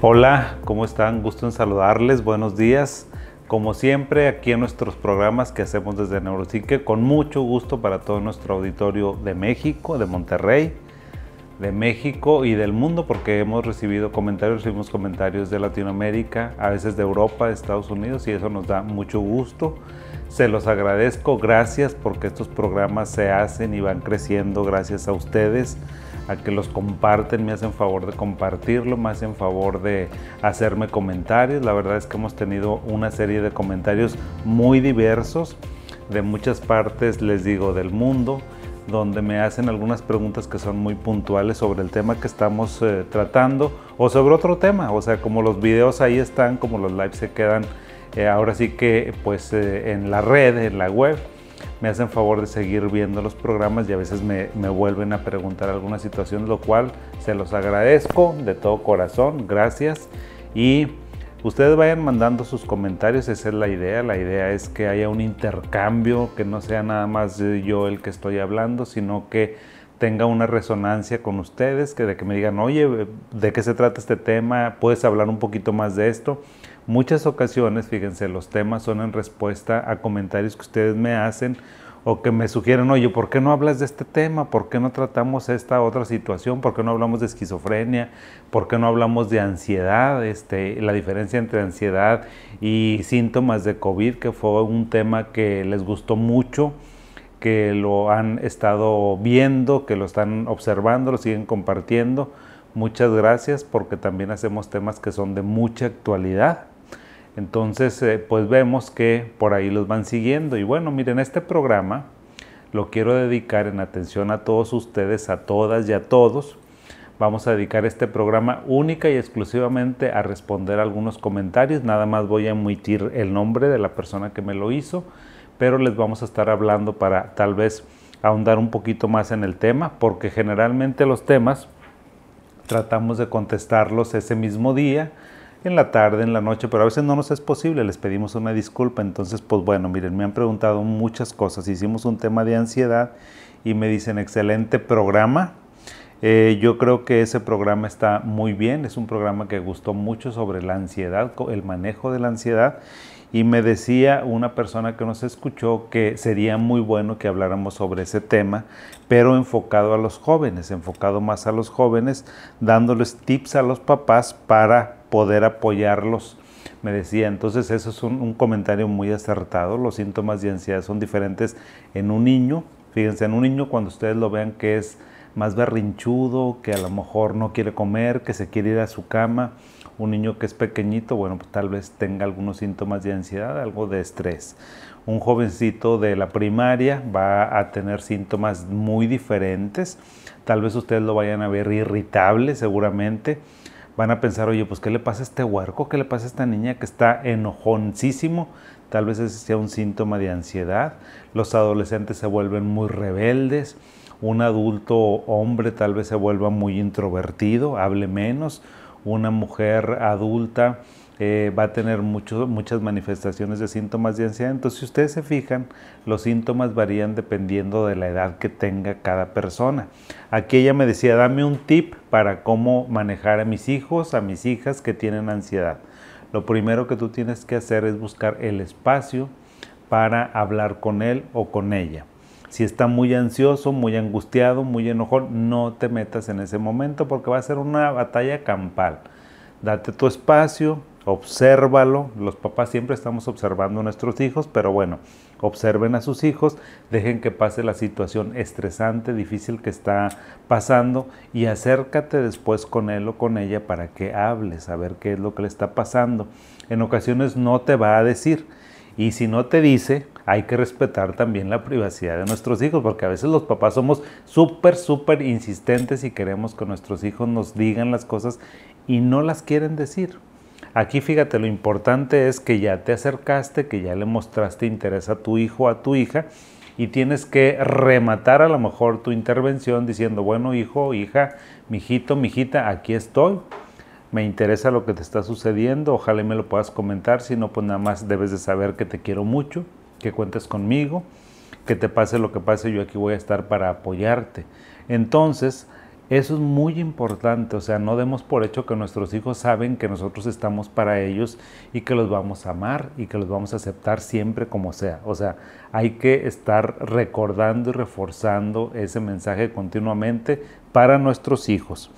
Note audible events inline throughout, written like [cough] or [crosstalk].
Hola, ¿cómo están? Gusto en saludarles, buenos días. Como siempre, aquí en nuestros programas que hacemos desde Neuropsique, con mucho gusto para todo nuestro auditorio de México, de Monterrey, de México y del mundo, porque hemos recibido comentarios, recibimos comentarios de Latinoamérica, a veces de Europa, de Estados Unidos, y eso nos da mucho gusto. Se los agradezco, gracias porque estos programas se hacen y van creciendo gracias a ustedes a que los comparten, me hacen favor de compartirlo, me hacen favor de hacerme comentarios. La verdad es que hemos tenido una serie de comentarios muy diversos de muchas partes, les digo, del mundo, donde me hacen algunas preguntas que son muy puntuales sobre el tema que estamos eh, tratando o sobre otro tema. O sea, como los videos ahí están, como los lives se quedan eh, ahora sí que pues eh, en la red, en la web me hacen favor de seguir viendo los programas y a veces me, vuelven a preguntar alguna situación, lo cual se los agradezco de todo corazón, gracias. Y ustedes vayan mandando sus comentarios, esa es la idea. La idea es que haya un intercambio, que no sea nada más yo el que estoy hablando, sino que tenga una resonancia con ustedes, que de que me digan, oye, ¿de qué se trata este tema? ¿Puedes hablar un poquito más de esto? Muchas ocasiones, fíjense, los temas son en respuesta a comentarios que ustedes me hacen o que me sugieren, oye, ¿por qué no hablas de este tema? ¿Por qué no tratamos esta otra situación? ¿Por qué no hablamos de esquizofrenia? ¿Por qué no hablamos de ansiedad? Este, la diferencia entre ansiedad y síntomas de COVID, que fue un tema que les gustó mucho, que lo han estado viendo, que lo están observando, lo siguen compartiendo. Muchas gracias porque también hacemos temas que son de mucha actualidad entonces, eh, pues vemos que por ahí los van siguiendo. Y bueno, miren, este programa lo quiero dedicar en atención a todos ustedes, a todas y a todos. Vamos a dedicar este programa única y exclusivamente a responder algunos comentarios. Nada más voy a emitir el nombre de la persona que me lo hizo, pero les vamos a estar hablando para tal vez ahondar un poquito más en el tema, porque generalmente los temas tratamos de contestarlos ese mismo día en la tarde, en la noche, pero a veces no nos es posible, les pedimos una disculpa. Entonces, pues bueno, miren, me han preguntado muchas cosas. Hicimos un tema de ansiedad y me dicen, excelente programa. Eh, yo creo que ese programa está muy bien, es un programa que gustó mucho sobre la ansiedad, el manejo de la ansiedad. Y me decía una persona que nos escuchó que sería muy bueno que habláramos sobre ese tema, pero enfocado a los jóvenes, enfocado más a los jóvenes, dándoles tips a los papás para poder apoyarlos. Me decía, entonces eso es un, comentario muy acertado. Los síntomas de ansiedad son diferentes en un niño. Fíjense, en un niño cuando ustedes lo vean que es más berrinchudo, que a lo mejor no quiere comer, que se quiere ir a su cama, un niño que es pequeñito, bueno, pues tal vez tenga algunos síntomas de ansiedad, algo de estrés. Un jovencito de la primaria va a tener síntomas muy diferentes. Tal vez ustedes lo vayan a ver irritable seguramente van a pensar, oye, pues ¿qué le pasa a este huerco? ¿Qué le pasa a esta niña que está enojoncísimo? Tal vez ese sea un síntoma de ansiedad. Los adolescentes se vuelven muy rebeldes. Un adulto hombre tal vez se vuelva muy introvertido, hable menos. Una mujer adulta eh, va a tener muchas manifestaciones de síntomas de ansiedad. Entonces, si ustedes se fijan, los síntomas varían dependiendo de la edad que tenga cada persona. Aquí ella me decía, dame un tip para cómo manejar a mis hijos, a mis hijas que tienen ansiedad. Lo primero que tú tienes que hacer es buscar el espacio para hablar con él o con ella. Si está muy ansioso, muy angustiado, muy enojón, no te metas en ese momento porque va a ser una batalla campal. Date tu espacio, obsérvalo. Los papás siempre estamos observando a nuestros hijos, pero bueno, observen a sus hijos, dejen que pase la situación estresante, difícil que está pasando y acércate después con él o con ella para que hables, a ver qué es lo que le está pasando. En ocasiones no te va a decir y si no te dice, hay que respetar también la privacidad de nuestros hijos, porque a veces los papás somos súper, súper insistentes y queremos que nuestros hijos nos digan las cosas y no las quieren decir. Aquí fíjate, lo importante es que ya te acercaste, que ya le mostraste interés a tu hijo, a tu hija, y tienes que rematar a lo mejor tu intervención diciendo, bueno, hijo, hija, mijito, mijita, aquí estoy. Me interesa lo que te está sucediendo, ojalá me lo puedas comentar, si no, pues nada más debes de saber que te quiero mucho, que cuentes conmigo, que te pase lo que pase, yo aquí voy a estar para apoyarte. Entonces, Eso es muy importante, o sea, no demos por hecho que nuestros hijos saben que nosotros estamos para ellos y que los vamos a amar y que los vamos a aceptar siempre como sea. O sea, hay que estar recordando y reforzando ese mensaje continuamente para nuestros hijos.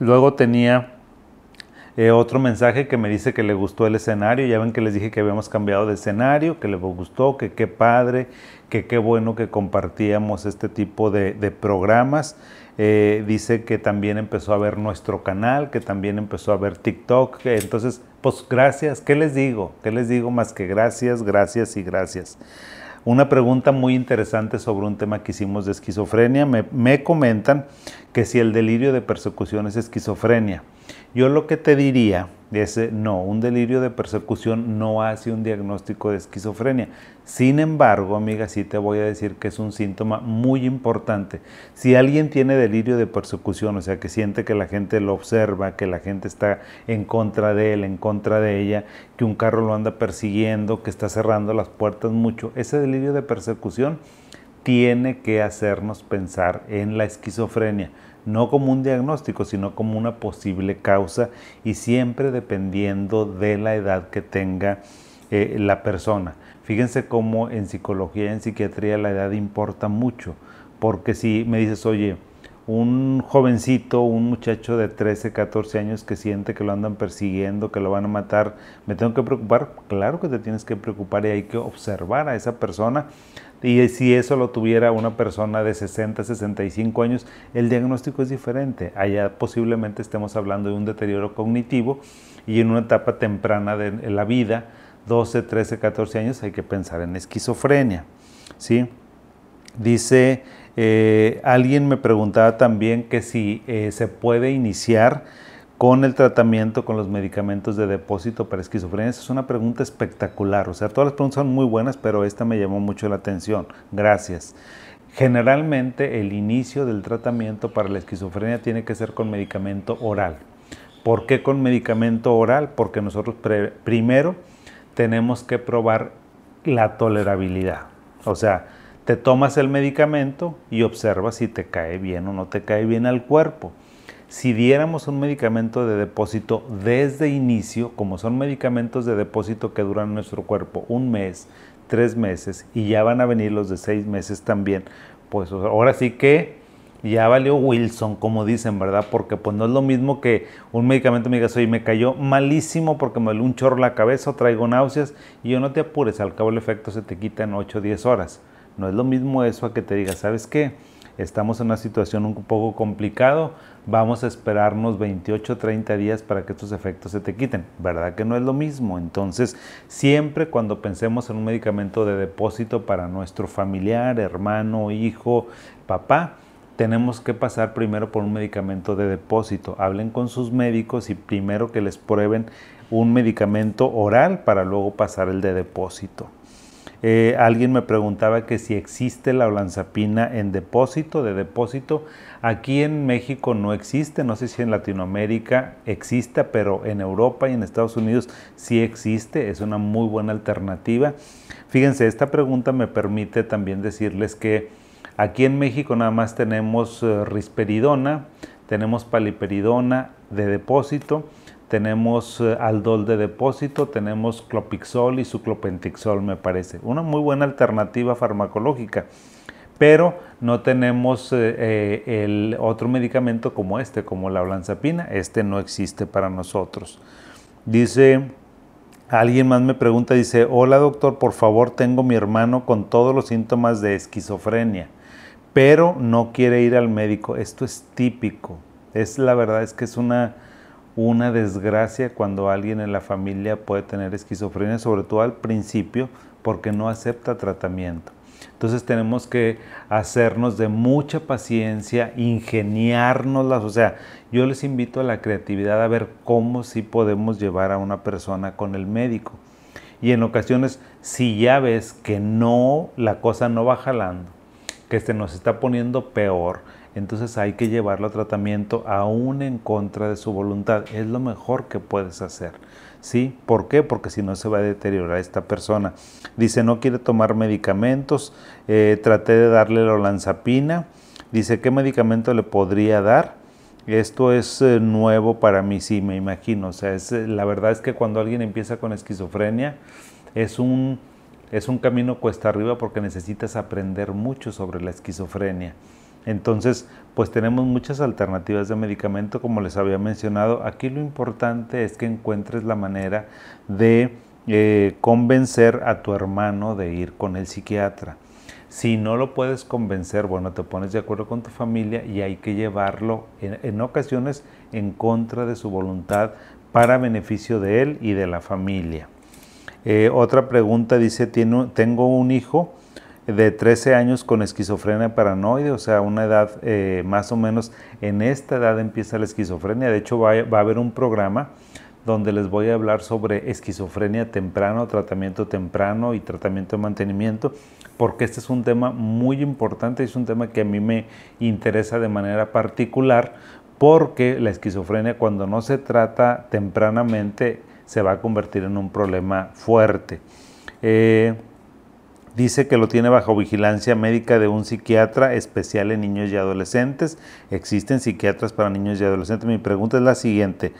Luego tenía eh, otro mensaje que me dice que le gustó el escenario, ya ven que les dije que habíamos cambiado de escenario, que le gustó, que qué padre, que qué bueno que compartíamos este tipo de, de programas. Eh, dice que también empezó a ver nuestro canal, que también empezó a ver TikTok. entonces, pues gracias, ¿qué les digo? ¿Qué les digo más que gracias, gracias y gracias? Una pregunta muy interesante sobre un tema que hicimos de esquizofrenia. Me, me comentan que si el delirio de persecución es esquizofrenia. Yo lo que te diría es, no, un delirio de persecución no hace un diagnóstico de esquizofrenia. Sin embargo, amiga, sí te voy a decir que es un síntoma muy importante. Si alguien tiene delirio de persecución, o sea, que siente que la gente lo observa, que la gente está en contra de él, en contra de ella, que un carro lo anda persiguiendo, que está cerrando las puertas mucho, ese delirio de persecución tiene que hacernos pensar en la esquizofrenia no como un diagnóstico, sino como una posible causa y siempre dependiendo de la edad que tenga eh, la persona. Fíjense cómo en psicología y en psiquiatría la edad importa mucho, porque si me dices, oye, un jovencito, un muchacho de 13, 14 años que siente que lo andan persiguiendo, que lo van a matar, ¿me tengo que preocupar? Claro que te tienes que preocupar y hay que observar a esa persona y si eso lo tuviera una persona de 60, 65 años, el diagnóstico es diferente. Allá posiblemente estemos hablando de un deterioro cognitivo y en una etapa temprana de la vida, 12, 13, 14 años, hay que pensar en esquizofrenia. ¿sí? Dice, eh, alguien me preguntaba también que si eh, se puede iniciar con el tratamiento con los medicamentos de depósito para esquizofrenia? Esa es una pregunta espectacular. O sea, todas las preguntas son muy buenas, pero esta me llamó mucho la atención. Gracias. Generalmente el inicio del tratamiento para la esquizofrenia tiene que ser con medicamento oral. ¿Por qué con medicamento oral? Porque nosotros primero tenemos que probar la tolerabilidad. O sea, te tomas el medicamento y observas si te cae bien o no te cae bien al cuerpo si diéramos un medicamento de depósito desde inicio, como son medicamentos de depósito que duran nuestro cuerpo un mes, tres meses, y ya van a venir los de seis meses también, pues ahora sí que ya valió Wilson, como dicen, ¿verdad? Porque pues no es lo mismo que un medicamento me diga, oye, me cayó malísimo porque me dio un chorro la cabeza o traigo náuseas, y yo no te apures, al cabo el efecto se te quita en 8 o 10 horas. No es lo mismo eso a que te diga, ¿sabes qué? Estamos en una situación un poco complicado, vamos a esperarnos 28 o 30 días para que estos efectos se te quiten. ¿Verdad que no es lo mismo? Entonces, siempre cuando pensemos en un medicamento de depósito para nuestro familiar, hermano, hijo, papá, tenemos que pasar primero por un medicamento de depósito. Hablen con sus médicos y primero que les prueben un medicamento oral para luego pasar el de depósito. Eh, alguien me preguntaba que si existe la olanzapina en depósito, de depósito. Aquí en México no existe, no sé si en Latinoamérica exista, pero en Europa y en Estados Unidos sí existe, es una muy buena alternativa. Fíjense, esta pregunta me permite también decirles que aquí en México nada más tenemos eh, risperidona, tenemos paliperidona de depósito, tenemos eh, Aldol de depósito, tenemos Clopixol y Suclopentixol, me parece. Una muy buena alternativa farmacológica, pero no tenemos eh, eh, el otro medicamento como este, como la olanzapina. Este no existe para nosotros. Dice, alguien más me pregunta, dice, hola doctor, por favor, tengo mi hermano con todos los síntomas de esquizofrenia, pero no quiere ir al médico. Esto es típico. Es la verdad, es que es una una desgracia cuando alguien en la familia puede tener esquizofrenia, sobre todo al principio, porque no acepta tratamiento. Entonces tenemos que hacernos de mucha paciencia, ingeniárnoslas, o sea, yo les invito a la creatividad a ver cómo sí podemos llevar a una persona con el médico. Y en ocasiones, si ya ves que no, la cosa no va jalando, que se nos está poniendo peor, entonces hay que llevarlo a tratamiento aún en contra de su voluntad. Es lo mejor que puedes hacer. ¿Sí? ¿Por qué? Porque si no se va a deteriorar esta persona. Dice, no quiere tomar medicamentos, eh, traté de darle la olanzapina. Dice, ¿qué medicamento le podría dar? Esto es eh, nuevo para mí, sí, me imagino. O sea, es, eh, la verdad es que cuando alguien empieza con esquizofrenia, es un, es un camino cuesta arriba porque necesitas aprender mucho sobre la esquizofrenia. Entonces, pues tenemos muchas alternativas de medicamento, como les había mencionado. Aquí lo importante es que encuentres la manera de eh, convencer a tu hermano de ir con el psiquiatra. Si no lo puedes convencer, bueno, te pones de acuerdo con tu familia y hay que llevarlo en, ocasiones en contra de su voluntad para beneficio de él y de la familia. Eh, otra pregunta dice, tengo un hijo de 13 años con esquizofrenia paranoide, o sea, una edad eh, más o menos, en esta edad empieza la esquizofrenia. De hecho, va, va a haber un programa donde les voy a hablar sobre esquizofrenia temprano, tratamiento temprano y tratamiento de mantenimiento porque este es un tema muy importante, es un tema que a mí me interesa de manera particular, porque la esquizofrenia cuando no se trata tempranamente se va a convertir en un problema fuerte. Eh, dice que lo tiene bajo vigilancia médica de un psiquiatra especial en niños y adolescentes. Existen psiquiatras para niños y adolescentes. Mi pregunta es la siguiente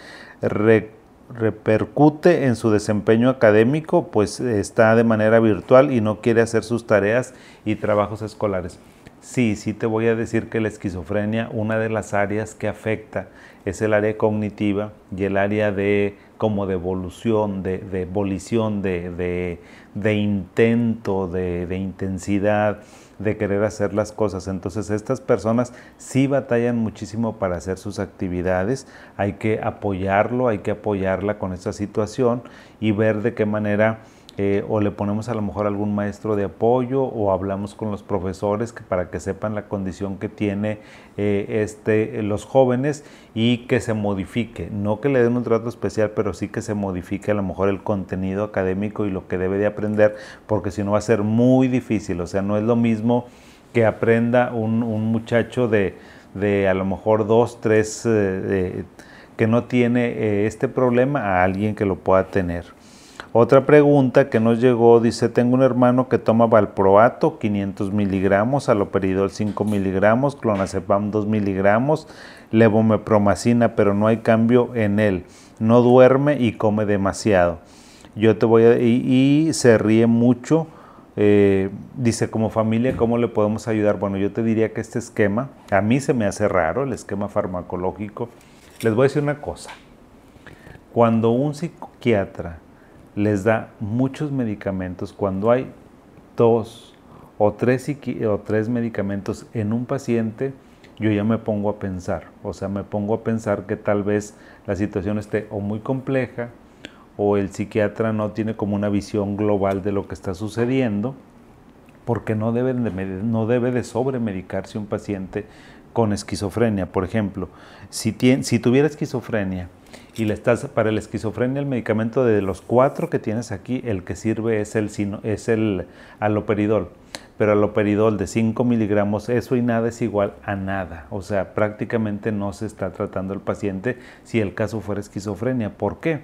repercute en su desempeño académico, pues está de manera virtual y no quiere hacer sus tareas y trabajos escolares. Sí, sí te voy a decir que la esquizofrenia, una de las áreas que afecta es el área cognitiva y el área de como de evolución, de, de ebolición, de, de, intento, de, de intensidad, de querer hacer las cosas. Entonces estas personas sí batallan muchísimo para hacer sus actividades. Hay que apoyarlo, hay que apoyarla con esta situación y ver de qué manera eh, o le ponemos a lo mejor algún maestro de apoyo o hablamos con los profesores que, para que sepan la condición que tiene eh, este, los jóvenes y que se modifique, no que le den un trato especial, pero sí que se modifique a lo mejor el contenido académico y lo que debe de aprender, porque si no va a ser muy difícil, o sea, no es lo mismo que aprenda un, muchacho de, de, a lo mejor dos, tres, eh, que no tiene este problema a alguien que lo pueda tener. Otra pregunta que nos llegó dice, tengo un hermano que toma valproato 500 miligramos, aloperidol 5 miligramos, clonazepam 2 miligramos, levomepromacina, pero no hay cambio en él. No duerme y come demasiado. Yo te voy a... y, se ríe mucho. Eh, dice, como familia, ¿cómo le podemos ayudar? Bueno, yo te diría que este esquema, a mí se me hace raro, el esquema farmacológico. Les voy a decir una cosa. Cuando un psiquiatra les da muchos medicamentos. Cuando hay dos o tres, o tres medicamentos en un paciente, yo ya me pongo a pensar. O sea, me pongo a pensar que tal vez la situación esté o muy compleja o el psiquiatra no tiene como una visión global de lo que está sucediendo, porque no, deben de, no debe de sobremedicarse un paciente con esquizofrenia. Por ejemplo, si, si tuviera esquizofrenia, y le estás, para la esquizofrenia el medicamento de los cuatro que tienes aquí, el que sirve es el, es el aloperidol. Pero aloperidol de 5 miligramos, eso y nada es igual a nada. O sea, prácticamente no se está tratando el paciente si el caso fuera esquizofrenia. ¿Por qué?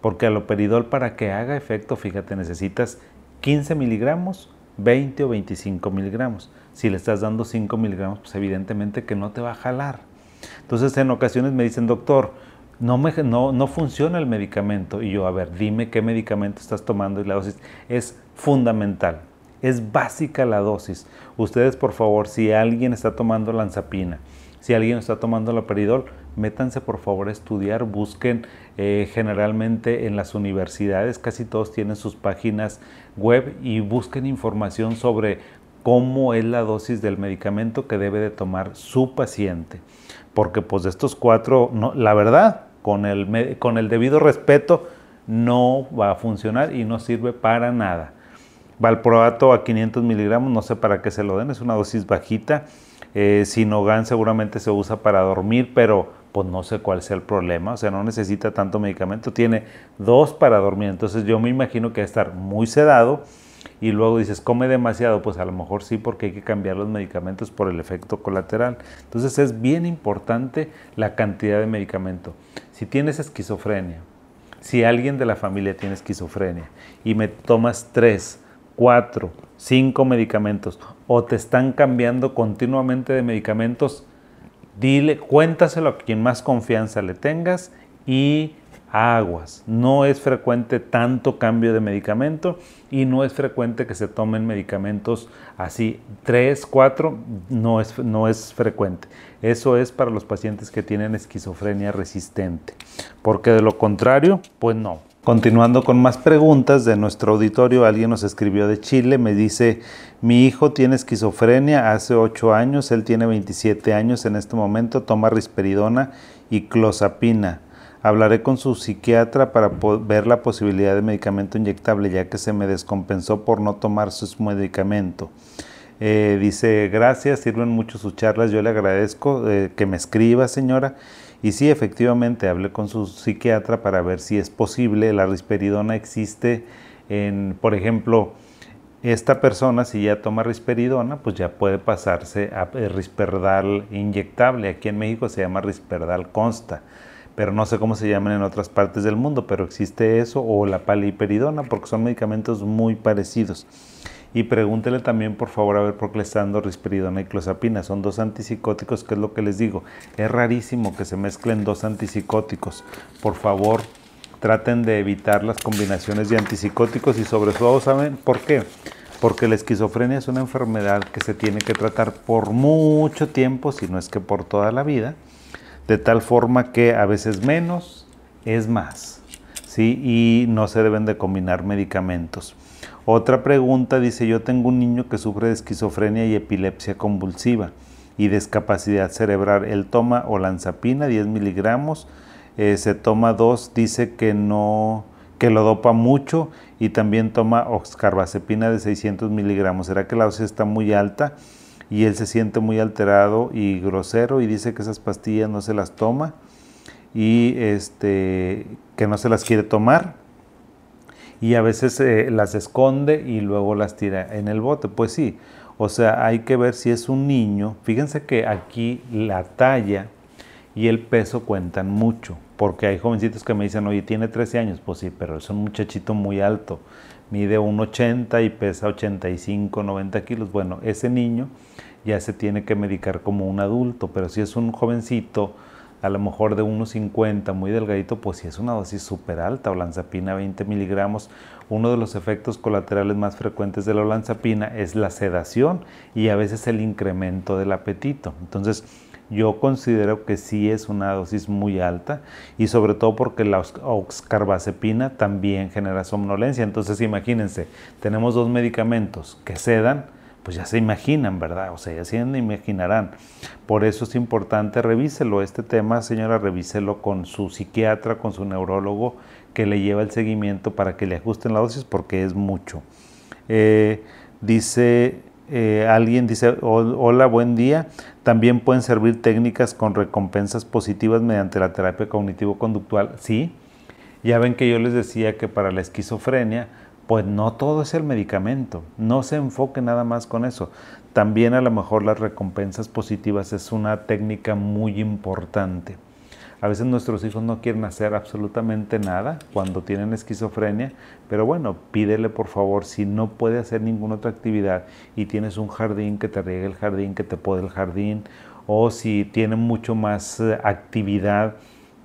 Porque aloperidol para que haga efecto, fíjate, necesitas 15 miligramos, 20 o 25 miligramos. Si le estás dando 5 miligramos, pues evidentemente que no te va a jalar. Entonces en ocasiones me dicen, doctor, no, me, no, no, funciona el medicamento. Y yo, a ver, dime qué medicamento estás tomando y la dosis es fundamental. Es básica la dosis. Ustedes, por favor, si alguien está tomando lanzapina, si alguien está tomando la peridol, métanse por favor a estudiar, busquen eh, generalmente en las universidades, casi todos tienen sus páginas web y busquen información sobre cómo es la dosis del medicamento que debe de tomar su paciente porque pues de estos cuatro, la verdad, con el, con el debido respeto, no va a funcionar y no sirve para nada. Valproato a 500 miligramos, no sé para qué se lo den, es una dosis bajita. Eh, Sinogan seguramente se usa para dormir, pero pues no sé cuál sea el problema, o sea, no necesita tanto medicamento, tiene dos para dormir, entonces yo me imagino que va a estar muy sedado y luego dices, come demasiado, pues a lo mejor sí porque hay que cambiar los medicamentos por el efecto colateral. Entonces es bien importante la cantidad de medicamento. Si tienes esquizofrenia, si alguien de la familia tiene esquizofrenia y me tomas tres, cuatro, cinco medicamentos o te están cambiando continuamente de medicamentos, dile, cuéntaselo a quien más confianza le tengas y aguas. No es frecuente tanto cambio de medicamento y no es frecuente que se tomen medicamentos así. Tres, cuatro, no es, no es frecuente. Eso es para los pacientes que tienen esquizofrenia resistente. Porque de lo contrario, pues no. Continuando con más preguntas de nuestro auditorio, alguien nos escribió de Chile, me dice, mi hijo tiene esquizofrenia hace 8 años, él tiene 27 años en este momento, toma risperidona y clozapina. Hablaré con su psiquiatra para ver la posibilidad de medicamento inyectable, ya que se me descompensó por no tomar su medicamento. Eh, dice, gracias, sirven mucho sus charlas, yo le agradezco eh, que me escriba, señora. Y sí, efectivamente, hablé con su psiquiatra para ver si es posible. La risperidona existe en, por ejemplo, esta persona, si ya toma risperidona, pues ya puede pasarse a risperdal inyectable. Aquí en México se llama risperdal consta pero no sé cómo se llaman en otras partes del mundo, pero existe eso o la paliperidona porque son medicamentos muy parecidos. Y pregúntele también, por favor, a ver por qué le está dando risperidona y clozapina. Son dos antipsicóticos, que es lo que les digo. Es rarísimo que se mezclen dos antipsicóticos. Por favor, traten de evitar las combinaciones de antipsicóticos y sobre todo, ¿saben por qué? Porque la esquizofrenia es una enfermedad que se tiene que tratar por mucho tiempo, si no es que por toda la vida de tal forma que a veces menos es más, ¿sí? Y no se deben de combinar medicamentos. Otra pregunta dice, yo tengo un niño que sufre de esquizofrenia y epilepsia convulsiva y discapacidad cerebral. Él toma olanzapina, 10 miligramos, eh, se toma dos, dice que no, que lo dopa mucho y también toma oxcarbazepina de 600 miligramos. ¿Será que la dosis está muy alta? Y él se siente muy alterado y grosero y dice que esas pastillas no se las toma y este, que no se las quiere tomar y a veces eh, las esconde y luego las tira en el bote. Pues sí, o sea, hay que ver si es un niño. Fíjense que aquí la talla y el peso cuentan mucho, porque hay jovencitos que me dicen, oye, tiene 13 años, pues sí, pero es un muchachito muy alto, mide 1,80 y pesa 85, 90 kilos. Bueno, ese niño ya se tiene que medicar como un adulto, pero si es un jovencito, a lo mejor de 1,50, muy delgadito, pues si es una dosis súper alta, olanzapina 20 miligramos. Uno de los efectos colaterales más frecuentes de la olanzapina es la sedación y a veces el incremento del apetito. Entonces, yo considero que sí es una dosis muy alta y sobre todo porque la oxcarbazepina también genera somnolencia. Entonces, imagínense, tenemos dos medicamentos que sedan, pues ya se imaginan, ¿verdad? O sea, ya se imaginarán. Por eso es importante, revíselo. Este tema, señora, revíselo con su psiquiatra, con su neurólogo, que le lleva el seguimiento para que le ajusten la dosis porque es mucho. Eh, dice eh, alguien, dice, hola, buen día. También pueden servir técnicas con recompensas positivas mediante la terapia cognitivo-conductual. Sí, ya ven que yo les decía que para la esquizofrenia, pues no todo es el medicamento, no se enfoque nada más con eso. También a lo mejor las recompensas positivas es una técnica muy importante. A veces nuestros hijos no quieren hacer absolutamente nada cuando tienen esquizofrenia, pero bueno, pídele por favor, si no puede hacer ninguna otra actividad y tienes un jardín, que te riegue el jardín, que te pode el jardín, o si tiene mucho más eh, actividad,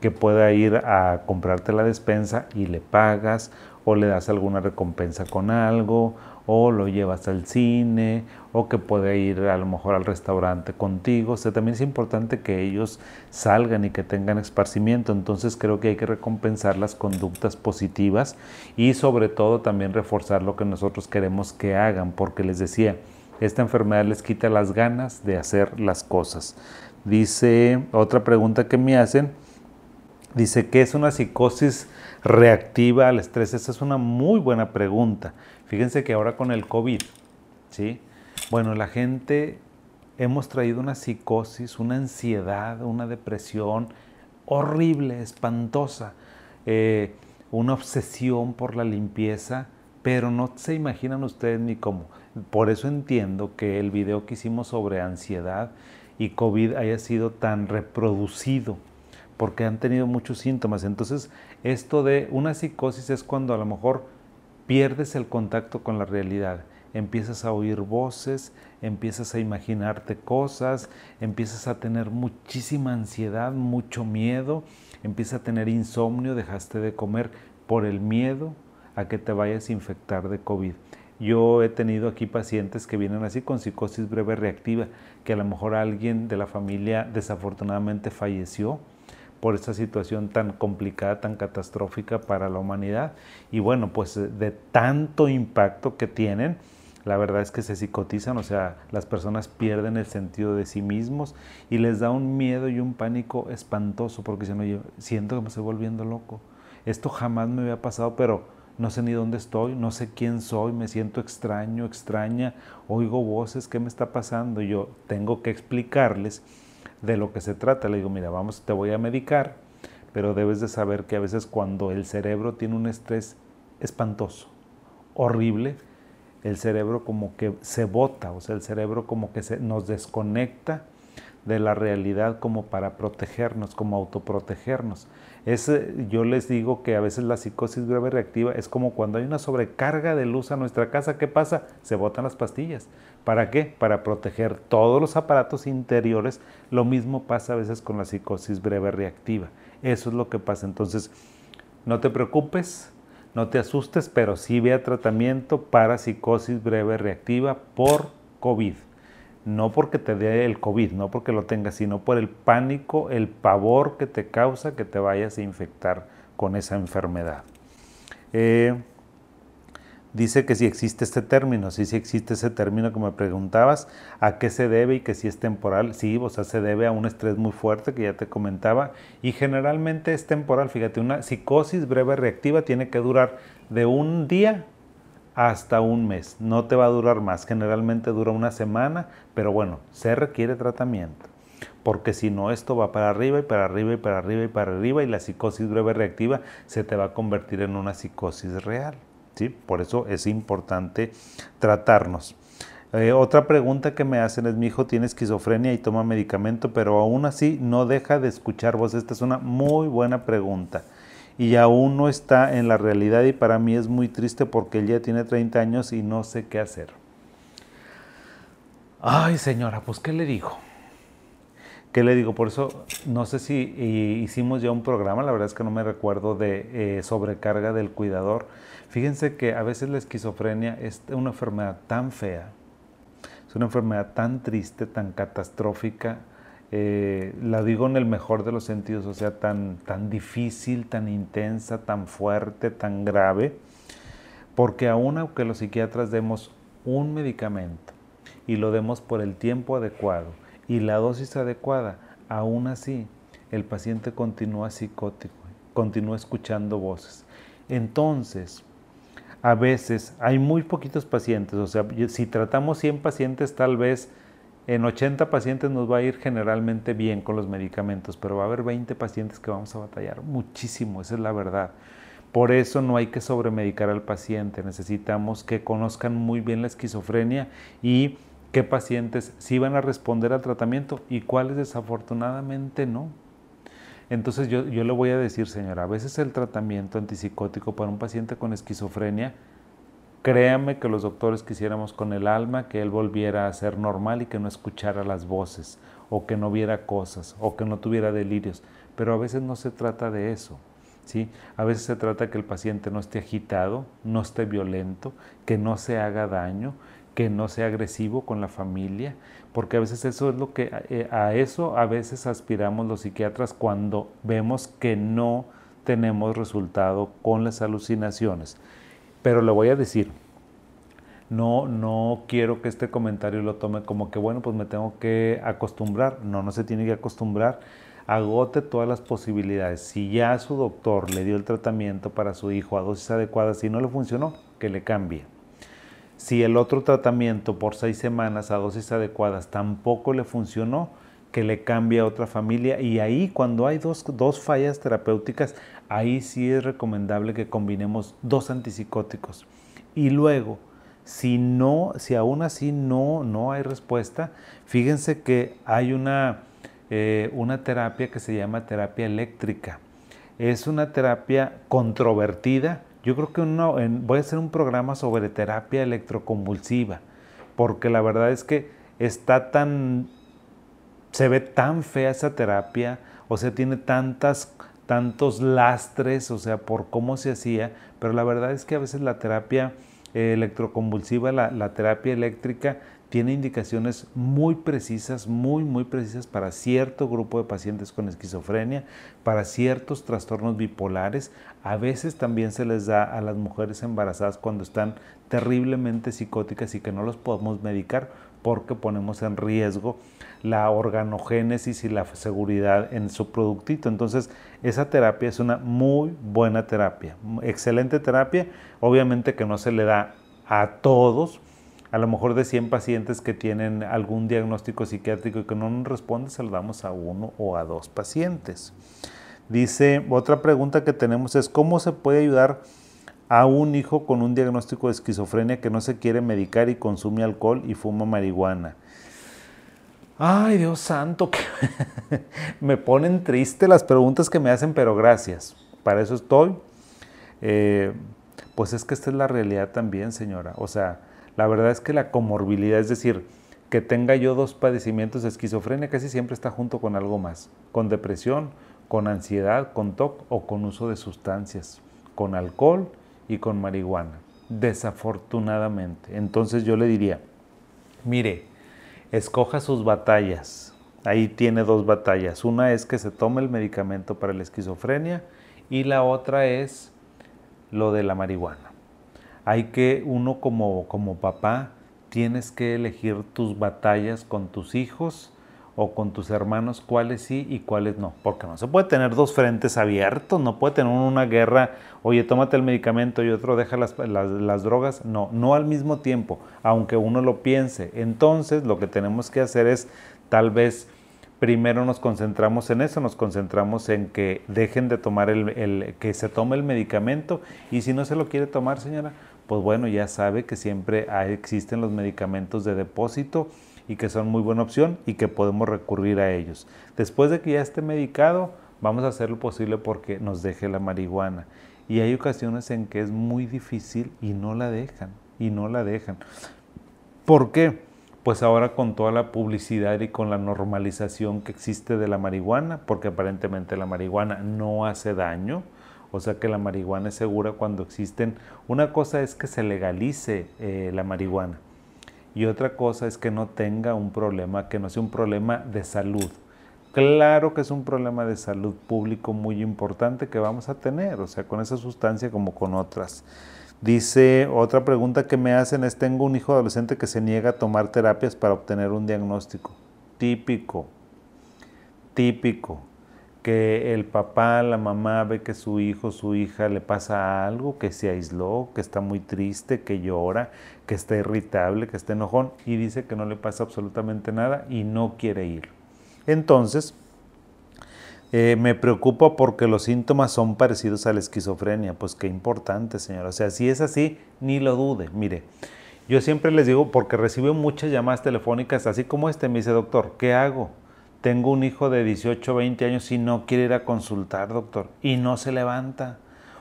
que pueda ir a comprarte la despensa y le pagas, o le das alguna recompensa con algo, o lo llevas al cine, o que puede ir a lo mejor al restaurante contigo. O sea, también es importante que ellos salgan y que tengan esparcimiento. Entonces creo que hay que recompensar las conductas positivas y sobre todo también reforzar lo que nosotros queremos que hagan, porque les decía, esta enfermedad les quita las ganas de hacer las cosas. Dice otra pregunta que me hacen, dice, ¿qué es una psicosis reactiva al estrés? Esa es una muy buena pregunta. Fíjense que ahora con el COVID, ¿sí? Bueno, la gente hemos traído una psicosis, una ansiedad, una depresión horrible, espantosa, eh, una obsesión por la limpieza, pero no se imaginan ustedes ni cómo. Por eso entiendo que el video que hicimos sobre ansiedad y COVID haya sido tan reproducido porque han tenido muchos síntomas. Entonces, esto de una psicosis es cuando a lo mejor pierdes el contacto con la realidad empiezas a oír voces, empiezas a imaginarte cosas, empiezas a tener muchísima ansiedad, mucho miedo, empiezas a tener insomnio, dejaste de comer por el miedo a que te vayas a infectar de COVID. Yo he tenido aquí pacientes que vienen así con psicosis breve reactiva, que a lo mejor alguien de la familia desafortunadamente falleció por esta situación tan complicada, tan catastrófica para la humanidad. Y bueno, pues de tanto impacto que tienen, la verdad es que se psicotizan, o sea, las personas pierden el sentido de sí mismos y les da un miedo y un pánico espantoso porque dicen, oye, siento que me estoy volviendo loco. Esto jamás me había pasado, pero no sé ni dónde estoy, no sé quién soy, me siento extraño, extraña, oigo voces, ¿qué me está pasando? Yo tengo que explicarles de lo que se trata. Le digo, mira, vamos, te voy a medicar, pero debes de saber que a veces cuando el cerebro tiene un estrés espantoso, horrible, el cerebro como que se bota, o sea, el cerebro como que se, nos desconecta de la realidad como para protegernos, como autoprotegernos. Es, yo les digo que a veces la psicosis grave reactiva es como cuando hay una sobrecarga de luz a nuestra casa, ¿qué pasa? Se botan las pastillas. ¿Para qué? Para proteger todos los aparatos interiores. Lo mismo pasa a veces con la psicosis breve reactiva. Eso es lo que pasa. Entonces, no te preocupes, no te asustes, pero sí vea tratamiento para psicosis breve reactiva por COVID. No porque te dé el COVID, no porque lo tengas, sino por el pánico, el pavor que te causa que te vayas a infectar con esa enfermedad. Eh, dice que si existe este término, sí, sí existe ese término que me preguntabas, ¿a qué se debe y que si es temporal? Sí, o sea, se debe a un estrés muy fuerte que ya te comentaba y generalmente es temporal, fíjate, una psicosis breve reactiva tiene que durar de un día hasta un mes, no te va a durar más, generalmente dura una semana, pero bueno, se requiere tratamiento porque si no esto va para arriba y para arriba y para arriba y para arriba y la psicosis breve reactiva se te va a convertir en una psicosis real. Por eso es importante tratarnos. Eh, otra pregunta que me hacen es, mi hijo tiene esquizofrenia y toma medicamento, pero aún así no deja de escuchar voz. Esta es una muy buena pregunta. Y aún no está en la realidad y para mí es muy triste porque él ya tiene 30 años y no sé qué hacer. Ay, señora, pues ¿qué le digo? ¿Qué le digo? Por eso no sé si hicimos ya un programa, la verdad es que no me recuerdo de eh, sobrecarga del cuidador. Fíjense que a veces la esquizofrenia es una enfermedad tan fea, es una enfermedad tan triste, tan catastrófica, eh, la digo en el mejor de los sentidos, o sea, tan, tan difícil, tan intensa, tan fuerte, tan grave, porque aún aunque los psiquiatras demos un medicamento y lo demos por el tiempo adecuado, y la dosis adecuada, aún así el paciente continúa psicótico, continúa escuchando voces. Entonces, a veces hay muy poquitos pacientes, o sea, si tratamos 100 pacientes, tal vez en 80 pacientes nos va a ir generalmente bien con los medicamentos, pero va a haber 20 pacientes que vamos a batallar muchísimo, esa es la verdad. Por eso no hay que sobremedicar al paciente, necesitamos que conozcan muy bien la esquizofrenia y qué pacientes sí van a responder al tratamiento y cuáles desafortunadamente no. Entonces yo, yo le voy a decir, señora, a veces el tratamiento antipsicótico para un paciente con esquizofrenia, créame que los doctores quisiéramos con el alma que él volviera a ser normal y que no escuchara las voces, o que no viera cosas, o que no tuviera delirios. Pero a veces no se trata de eso. ¿sí? A veces se trata que el paciente no esté agitado, no esté violento, que no se haga daño, que no sea agresivo con la familia, porque a veces eso es lo que eh, a eso a veces aspiramos los psiquiatras cuando vemos que no tenemos resultado con las alucinaciones. Pero le voy a decir, no, no quiero que este comentario lo tome como que, bueno, pues me tengo que acostumbrar. No, no se tiene que acostumbrar. Agote todas las posibilidades. Si ya su doctor le dio el tratamiento para su hijo a dosis adecuadas y no le funcionó, que le cambie. Si el otro tratamiento por seis semanas a dosis adecuadas tampoco le funcionó, que le cambie a otra familia y ahí cuando hay dos, fallas terapéuticas, ahí sí es recomendable que combinemos dos antipsicóticos. Y luego, si no, si aún así no, no hay respuesta, fíjense que hay una, eh, una terapia que se llama terapia eléctrica. Es una terapia controvertida, yo creo que voy a hacer un programa sobre terapia electroconvulsiva, porque la verdad es que está tan, se ve tan fea esa terapia, o sea, tiene tantas, tantos lastres, o sea, por cómo se hacía, pero la verdad es que a veces la terapia electroconvulsiva, la terapia eléctrica, tiene indicaciones muy precisas, muy, muy precisas para cierto grupo de pacientes con esquizofrenia, para ciertos trastornos bipolares. A veces también se les da a las mujeres embarazadas cuando están terriblemente psicóticas y que no los podemos medicar porque ponemos en riesgo la organogénesis y la seguridad en su productito. Entonces, esa terapia es una muy buena terapia, excelente terapia. Obviamente que no se le da a todos, a lo mejor de 100 pacientes que tienen algún diagnóstico psiquiátrico y que no nos responde, se lo damos a uno o a dos pacientes. Dice, otra pregunta que tenemos es, ¿cómo se puede ayudar a un hijo con un diagnóstico de esquizofrenia que no se quiere medicar y consume alcohol y fuma marihuana? Ay, Dios santo, que [laughs] me ponen triste las preguntas que me hacen, pero gracias. Para eso estoy. Eh, pues es que esta es la realidad también, señora. O sea, la verdad es que la comorbilidad, es decir, que tenga yo dos padecimientos de esquizofrenia, casi siempre está junto con algo más, con depresión, con ansiedad, con TOC o con uso de sustancias, con alcohol y con marihuana, desafortunadamente. Entonces yo le diría, mire, escoja sus batallas. Ahí tiene dos batallas. Una es que se tome el medicamento para la esquizofrenia y la otra es lo de la marihuana hay que uno como, como papá tienes que elegir tus batallas con tus hijos o con tus hermanos cuáles sí y cuáles no, porque no se puede tener dos frentes abiertos, no puede tener una guerra, oye, tómate el medicamento y otro deja las, las, drogas, no, no al mismo tiempo, aunque uno lo piense. Entonces lo que tenemos que hacer es tal vez primero nos concentramos en eso, nos concentramos en que dejen de tomar el, el, que se tome el medicamento. Y si no se lo quiere tomar, señora, pues bueno, ya sabe que siempre existen los medicamentos de depósito y que son muy buena opción y que podemos recurrir a ellos. Después de que ya esté medicado, vamos a hacer lo posible porque nos deje la marihuana. Y hay ocasiones en que es muy difícil y no la dejan, y no la dejan. ¿Por qué? Pues ahora con toda la publicidad y con la normalización que existe de la marihuana, porque aparentemente la marihuana no hace daño, o sea que la marihuana es segura cuando existen. Una cosa es que se legalice eh, la marihuana y otra cosa es que no tenga un problema, que no sea un problema de salud. Claro que es un problema de salud público muy importante que vamos a tener, o sea, con esa sustancia como con otras. Dice, otra pregunta que me hacen es, tengo un hijo adolescente que se niega a tomar terapias para obtener un diagnóstico. Típico, típico que el papá, la mamá ve que su hijo, su hija le pasa algo, que se aisló, que está muy triste, que llora, que está irritable, que está enojón y dice que no le pasa absolutamente nada y no quiere ir. Entonces, eh, me preocupa porque los síntomas son parecidos a la esquizofrenia. Pues qué importante, señor. O sea, si es así, ni lo dude. Mire, yo siempre les digo, porque recibo muchas llamadas telefónicas, así como este, me dice, doctor, ¿qué hago? Tengo un hijo de 18, 20 años y no quiere ir a consultar, doctor, y no se levanta.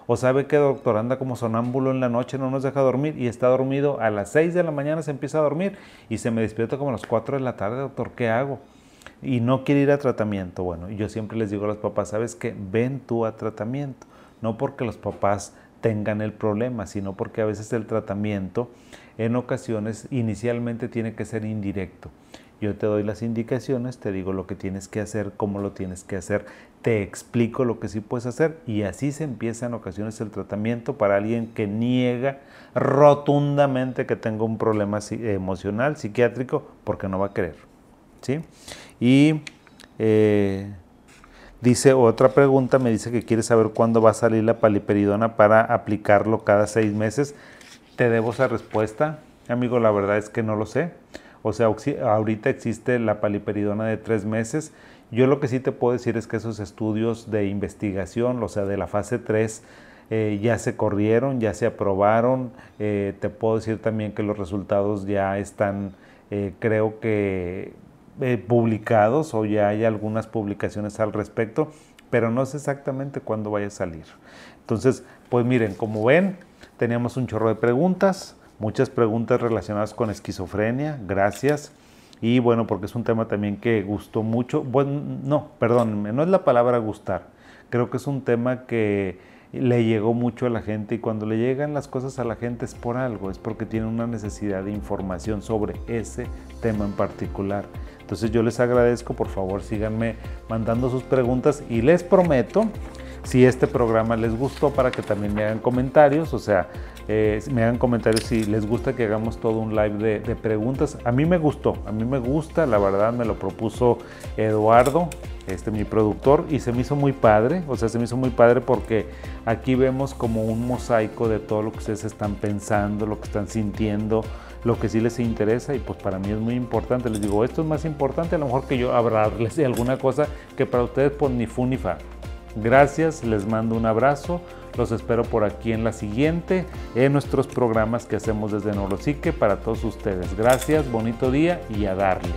O sabe que doctor anda como sonámbulo en la noche, no nos deja dormir y está dormido a las 6 de la mañana se empieza a dormir y se me despierta como a las 4 de la tarde, doctor, ¿qué hago? Y no quiere ir a tratamiento. Bueno, yo siempre les digo a los papás, ¿sabes qué? Ven tú a tratamiento. No porque los papás tengan el problema, sino porque a veces el tratamiento en ocasiones inicialmente tiene que ser indirecto. Yo te doy las indicaciones, te digo lo que tienes que hacer, cómo lo tienes que hacer, te explico lo que sí puedes hacer y así se empieza en ocasiones el tratamiento para alguien que niega rotundamente que tenga un problema emocional, psiquiátrico, porque no va a querer. ¿sí? Y eh, dice otra pregunta, me dice que quiere saber cuándo va a salir la paliperidona para aplicarlo cada seis meses. Te debo esa respuesta, amigo, la verdad es que no lo sé. O sea, ahorita existe la paliperidona de tres meses. Yo lo que sí te puedo decir es que esos estudios de investigación, o sea, de la fase 3, eh, ya se corrieron, ya se aprobaron. Eh, te puedo decir también que los resultados ya están, eh, creo que publicados o ya hay algunas publicaciones al respecto, pero no sé exactamente cuándo vaya a salir. Entonces, pues miren, como ven, teníamos un chorro de preguntas, muchas preguntas relacionadas con esquizofrenia, gracias. Y bueno, porque es un tema también que gustó mucho. Bueno, no, perdónenme, no es la palabra gustar. Creo que es un tema que le llegó mucho a la gente y cuando le llegan las cosas a la gente es por algo, es porque tiene una necesidad de información sobre ese tema en particular. Entonces yo les agradezco, por favor síganme mandando sus preguntas y les prometo si este programa les gustó para que también me hagan comentarios, o sea, eh, me hagan comentarios si les gusta que hagamos todo un live de, preguntas. A mí me gustó, a mí me gusta, la verdad me lo propuso Eduardo, este, mi productor, y se me hizo muy padre, o sea, se me hizo muy padre porque aquí vemos como un mosaico de todo lo que ustedes están pensando, lo que están sintiendo, lo que sí les interesa y pues para mí es muy importante. Les digo, esto es más importante a lo mejor que yo hablarles de alguna cosa que para ustedes pues ni fu ni fa. Gracias, les mando un abrazo. Los espero por aquí en la siguiente, en nuestros programas que hacemos desde Neuropsique para todos ustedes. Gracias, bonito día y a darle.